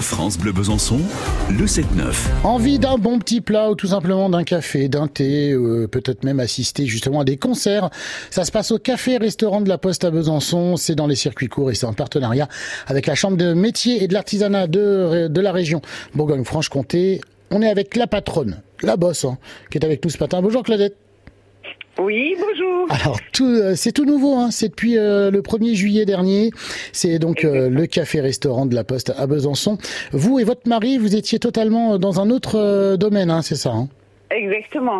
France Bleu Besançon, le 7-9. Envie d'un bon petit plat ou tout simplement d'un café, d'un thé, euh, peut-être même assister justement à des concerts. Ça se passe au café-restaurant de la Poste à Besançon. C'est dans les circuits courts et c'est en partenariat avec la Chambre de métier et de l'artisanat de, de la région Bourgogne-Franche-Comté. On est avec la patronne, la bosse, hein, qui est avec nous ce matin. Bonjour Claudette. Oui, bonjour. Alors, tout, euh, c'est tout nouveau, hein. c'est depuis euh, le 1er juillet dernier. C'est donc euh, le café-restaurant de la Poste à Besançon. Vous et votre mari, vous étiez totalement dans un autre domaine, hein, c'est ça hein? Exactement.